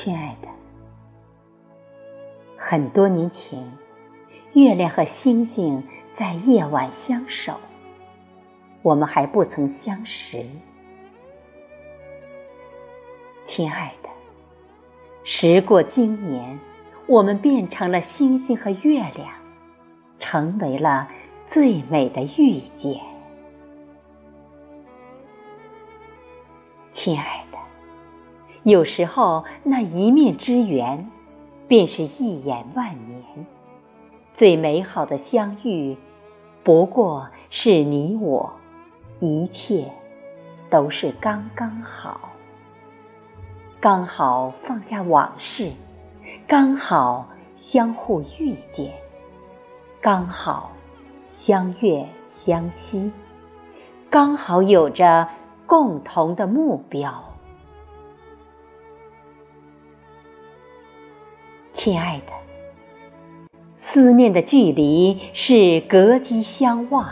亲爱的，很多年前，月亮和星星在夜晚相守，我们还不曾相识。亲爱的，时过今年，我们变成了星星和月亮，成为了最美的遇见。亲爱，有时候那一面之缘，便是一眼万年。最美好的相遇，不过是你我，一切都是刚刚好。刚好放下往事，刚好相互遇见，刚好相悦相惜，刚好有着。共同的目标，亲爱的，思念的距离是隔机相望，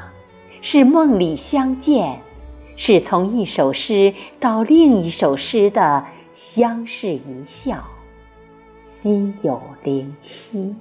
是梦里相见，是从一首诗到另一首诗的相视一笑，心有灵犀。